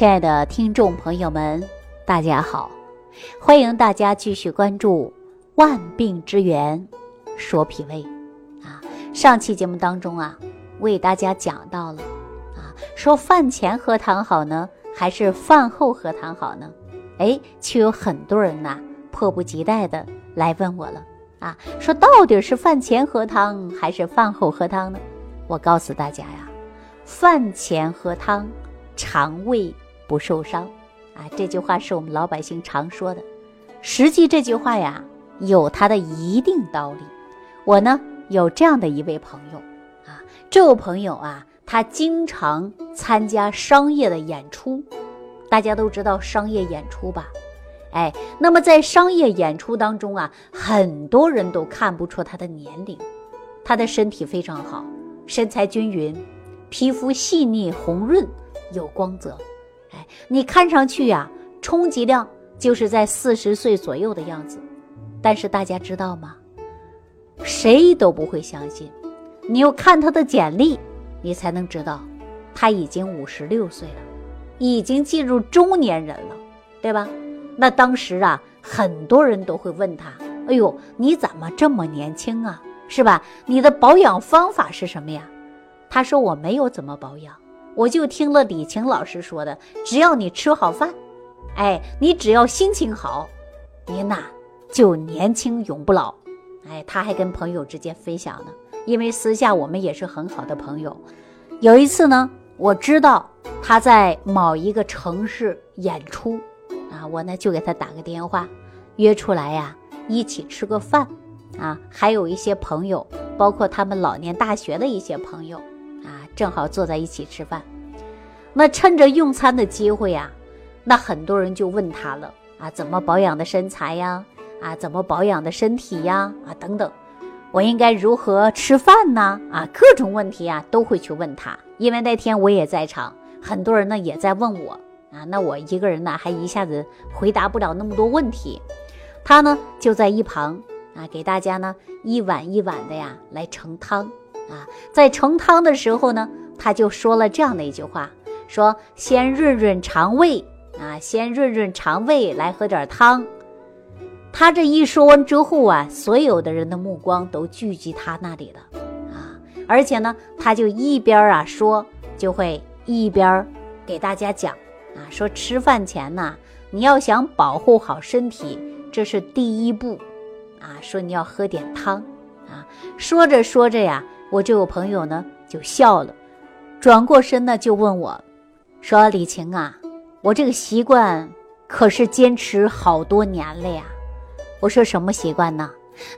亲爱的听众朋友们，大家好！欢迎大家继续关注《万病之源说脾胃》啊。上期节目当中啊，为大家讲到了啊，说饭前喝汤好呢，还是饭后喝汤好呢？哎，却有很多人呐，迫不及待的来问我了啊，说到底是饭前喝汤还是饭后喝汤呢？我告诉大家呀，饭前喝汤。肠胃不受伤，啊，这句话是我们老百姓常说的。实际这句话呀，有它的一定道理。我呢有这样的一位朋友，啊，这位朋友啊，他经常参加商业的演出。大家都知道商业演出吧？哎，那么在商业演出当中啊，很多人都看不出他的年龄。他的身体非常好，身材均匀，皮肤细腻红润。有光泽，哎，你看上去呀，充其量就是在四十岁左右的样子，但是大家知道吗？谁都不会相信，你要看他的简历，你才能知道，他已经五十六岁了，已经进入中年人了，对吧？那当时啊，很多人都会问他：“哎呦，你怎么这么年轻啊？是吧？你的保养方法是什么呀？”他说：“我没有怎么保养。”我就听了李晴老师说的，只要你吃好饭，哎，你只要心情好，您呐就年轻永不老。哎，他还跟朋友之间分享呢，因为私下我们也是很好的朋友。有一次呢，我知道他在某一个城市演出，啊，我呢就给他打个电话，约出来呀，一起吃个饭，啊，还有一些朋友，包括他们老年大学的一些朋友。正好坐在一起吃饭，那趁着用餐的机会呀，那很多人就问他了啊，怎么保养的身材呀？啊，怎么保养的身体呀？啊，等等，我应该如何吃饭呢？啊，各种问题啊都会去问他，因为那天我也在场，很多人呢也在问我啊，那我一个人呢还一下子回答不了那么多问题，他呢就在一旁啊，给大家呢一碗一碗的呀来盛汤。啊，在盛汤的时候呢，他就说了这样的一句话：说先润润肠胃啊，先润润肠胃，来喝点汤。他这一说完之后啊，所有的人的目光都聚集他那里了啊，而且呢，他就一边啊说，就会一边给大家讲啊，说吃饭前呢，你要想保护好身体，这是第一步啊，说你要喝点汤啊。说着说着呀。我这个朋友呢就笑了，转过身呢就问我，说：“李晴啊，我这个习惯可是坚持好多年了呀。”我说：“什么习惯呢？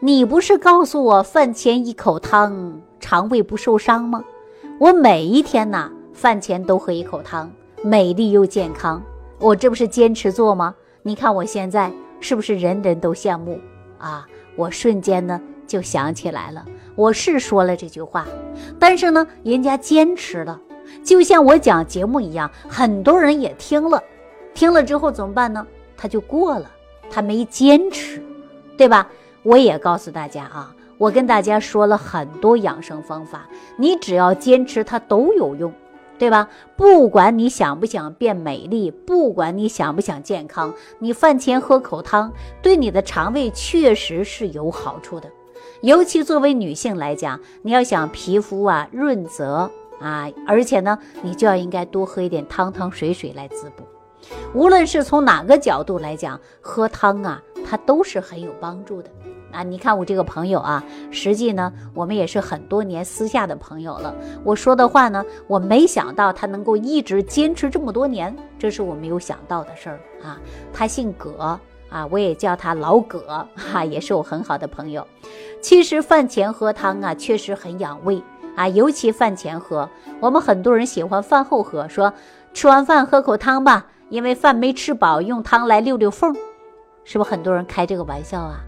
你不是告诉我饭前一口汤，肠胃不受伤吗？我每一天呐饭前都喝一口汤，美丽又健康。我这不是坚持做吗？你看我现在是不是人人都羡慕啊？我瞬间呢就想起来了。”我是说了这句话，但是呢，人家坚持了，就像我讲节目一样，很多人也听了，听了之后怎么办呢？他就过了，他没坚持，对吧？我也告诉大家啊，我跟大家说了很多养生方法，你只要坚持，它都有用，对吧？不管你想不想变美丽，不管你想不想健康，你饭前喝口汤，对你的肠胃确实是有好处的。尤其作为女性来讲，你要想皮肤啊润泽啊，而且呢，你就要应该多喝一点汤汤水水来滋补。无论是从哪个角度来讲，喝汤啊，它都是很有帮助的啊。你看我这个朋友啊，实际呢，我们也是很多年私下的朋友了。我说的话呢，我没想到他能够一直坚持这么多年，这是我没有想到的事儿啊。他姓葛。啊，我也叫他老葛，哈，也是我很好的朋友。其实饭前喝汤啊，确实很养胃啊，尤其饭前喝。我们很多人喜欢饭后喝，说吃完饭喝口汤吧，因为饭没吃饱，用汤来溜溜缝，是不是很多人开这个玩笑啊？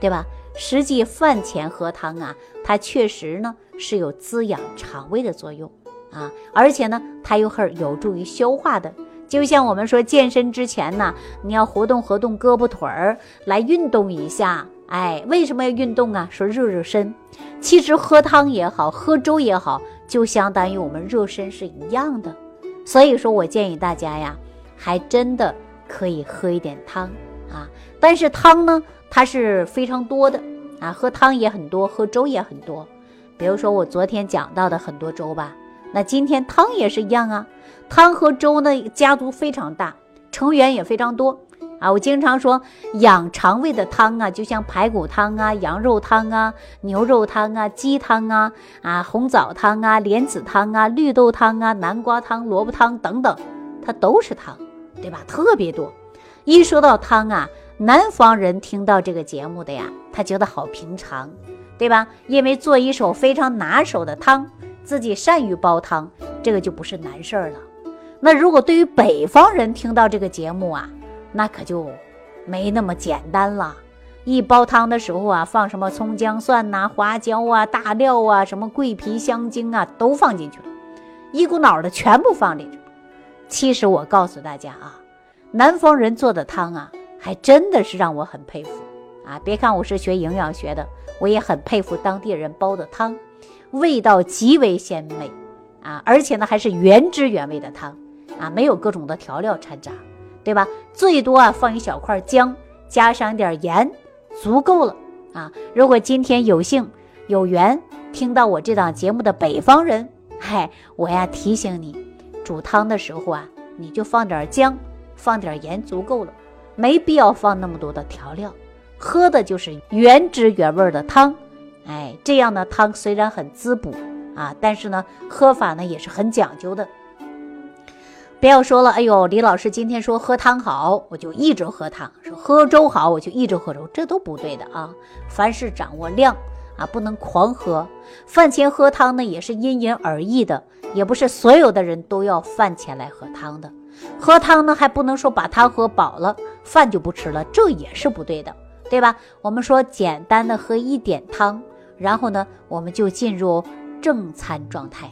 对吧？实际饭前喝汤啊，它确实呢是有滋养肠胃的作用啊，而且呢，它又很有助于消化的。就像我们说健身之前呢，你要活动活动胳膊腿儿，来运动一下。哎，为什么要运动啊？说热热身。其实喝汤也好，喝粥也好，就相当于我们热身是一样的。所以说我建议大家呀，还真的可以喝一点汤啊。但是汤呢，它是非常多的啊，喝汤也很多，喝粥也很多。比如说我昨天讲到的很多粥吧，那今天汤也是一样啊。汤和粥呢，家族非常大，成员也非常多。啊，我经常说养肠胃的汤啊，就像排骨汤啊、羊肉汤啊、牛肉汤啊、鸡汤啊、啊红枣汤啊、莲子汤啊、绿豆汤啊、南瓜汤、萝卜汤等等，它都是汤，对吧？特别多。一说到汤啊，南方人听到这个节目的呀，他觉得好平常，对吧？因为做一手非常拿手的汤，自己善于煲汤，这个就不是难事儿了。那如果对于北方人听到这个节目啊，那可就没那么简单了。一煲汤的时候啊，放什么葱姜蒜呐、花椒啊、大料啊、什么桂皮香精啊，都放进去了，一股脑的全部放进去。其实我告诉大家啊，南方人做的汤啊，还真的是让我很佩服啊。别看我是学营养学的，我也很佩服当地人煲的汤，味道极为鲜美啊，而且呢还是原汁原味的汤啊，没有各种的调料掺杂。对吧？最多啊，放一小块姜，加上点盐，足够了啊。如果今天有幸有缘听到我这档节目的北方人，嗨，我呀提醒你，煮汤的时候啊，你就放点姜，放点盐，足够了，没必要放那么多的调料，喝的就是原汁原味的汤。哎，这样的汤虽然很滋补啊，但是呢，喝法呢也是很讲究的。不要说了，哎呦，李老师今天说喝汤好，我就一直喝汤；说喝粥好，我就一直喝粥，这都不对的啊！凡事掌握量啊，不能狂喝。饭前喝汤呢，也是因人而异的，也不是所有的人都要饭前来喝汤的。喝汤呢，还不能说把汤喝饱了，饭就不吃了，这也是不对的，对吧？我们说简单的喝一点汤，然后呢，我们就进入正餐状态。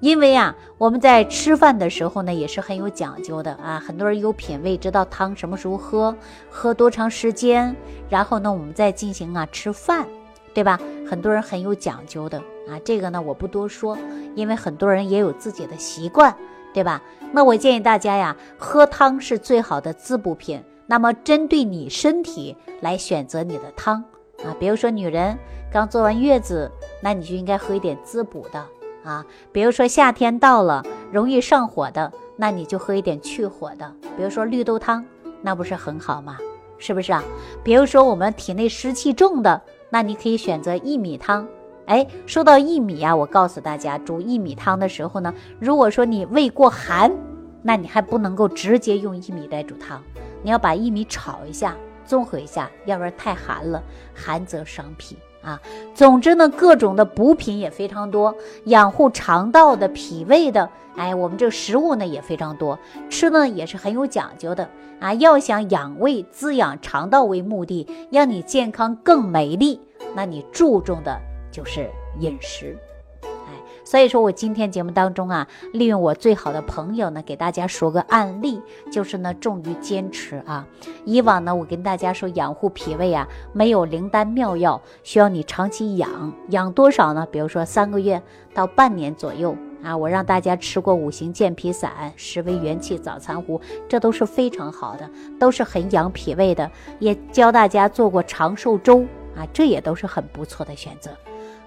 因为啊，我们在吃饭的时候呢，也是很有讲究的啊。很多人有品味，知道汤什么时候喝，喝多长时间，然后呢，我们再进行啊吃饭，对吧？很多人很有讲究的啊。这个呢，我不多说，因为很多人也有自己的习惯，对吧？那我建议大家呀，喝汤是最好的滋补品。那么，针对你身体来选择你的汤啊，比如说女人刚做完月子，那你就应该喝一点滋补的。啊，比如说夏天到了，容易上火的，那你就喝一点去火的，比如说绿豆汤，那不是很好吗？是不是啊？比如说我们体内湿气重的，那你可以选择薏米汤。哎，说到薏米啊，我告诉大家，煮薏米汤的时候呢，如果说你胃过寒，那你还不能够直接用薏米来煮汤，你要把薏米炒一下，综合一下，要不然太寒了，寒则伤脾。啊，总之呢，各种的补品也非常多，养护肠道的、脾胃的，哎，我们这食物呢也非常多，吃呢也是很有讲究的啊。要想养胃、滋养肠道为目的，让你健康更美丽，那你注重的就是饮食。所以说我今天节目当中啊，利用我最好的朋友呢，给大家说个案例，就是呢，重于坚持啊。以往呢，我跟大家说养护脾胃啊，没有灵丹妙药，需要你长期养，养多少呢？比如说三个月到半年左右啊。我让大家吃过五行健脾散、十味元气早餐糊，这都是非常好的，都是很养脾胃的。也教大家做过长寿粥啊，这也都是很不错的选择。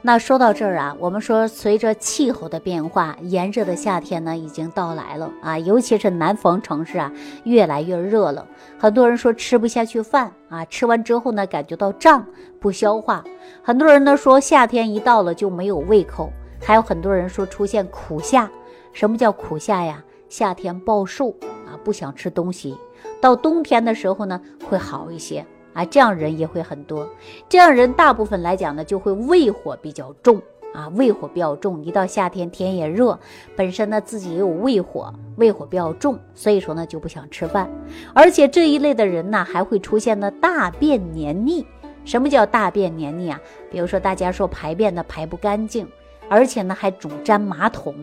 那说到这儿啊，我们说随着气候的变化，炎热的夏天呢已经到来了啊，尤其是南方城市啊，越来越热了。很多人说吃不下去饭啊，吃完之后呢感觉到胀不消化。很多人呢说夏天一到了就没有胃口，还有很多人说出现苦夏。什么叫苦夏呀？夏天暴瘦啊，不想吃东西。到冬天的时候呢会好一些。啊，这样人也会很多。这样人大部分来讲呢，就会胃火比较重啊，胃火比较重。一到夏天，天也热，本身呢自己也有胃火，胃火比较重，所以说呢就不想吃饭。而且这一类的人呢，还会出现呢大便黏腻。什么叫大便黏腻啊？比如说大家说排便呢排不干净，而且呢还总粘马桶，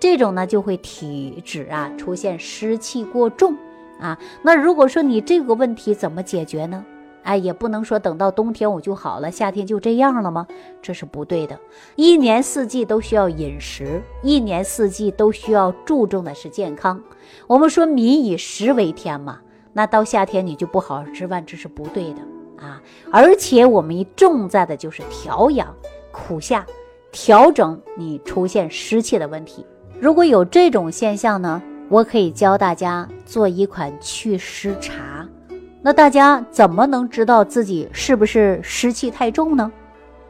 这种呢就会体质啊出现湿气过重啊。那如果说你这个问题怎么解决呢？哎，也不能说等到冬天我就好了，夏天就这样了吗？这是不对的。一年四季都需要饮食，一年四季都需要注重的是健康。我们说民以食为天嘛，那到夏天你就不好好吃饭，这是不对的啊。而且我们重在的就是调养苦夏，调整你出现湿气的问题。如果有这种现象呢，我可以教大家做一款祛湿茶。那大家怎么能知道自己是不是湿气太重呢？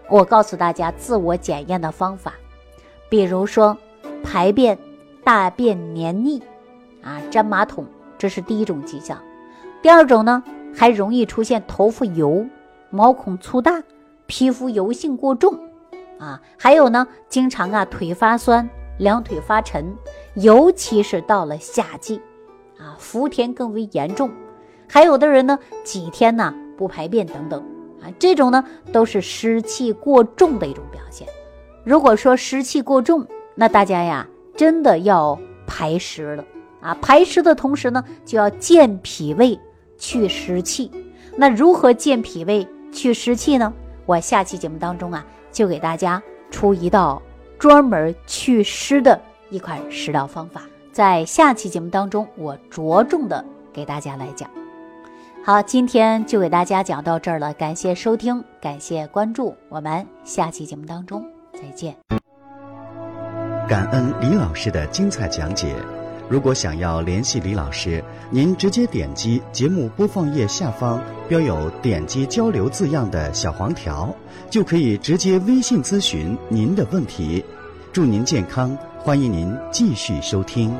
我告诉大家自我检验的方法，比如说排便大便黏腻，啊，粘马桶，这是第一种迹象。第二种呢，还容易出现头发油、毛孔粗大、皮肤油性过重，啊，还有呢，经常啊腿发酸、两腿发沉，尤其是到了夏季，啊，伏天更为严重。还有的人呢，几天呢不排便等等啊，这种呢都是湿气过重的一种表现。如果说湿气过重，那大家呀真的要排湿了啊！排湿的同时呢，就要健脾胃、去湿气。那如何健脾胃、去湿气呢？我下期节目当中啊，就给大家出一道专门祛湿的一款食疗方法。在下期节目当中，我着重的给大家来讲。好，今天就给大家讲到这儿了，感谢收听，感谢关注，我们下期节目当中再见。感恩李老师的精彩讲解。如果想要联系李老师，您直接点击节目播放页下方标有“点击交流”字样的小黄条，就可以直接微信咨询您的问题。祝您健康，欢迎您继续收听。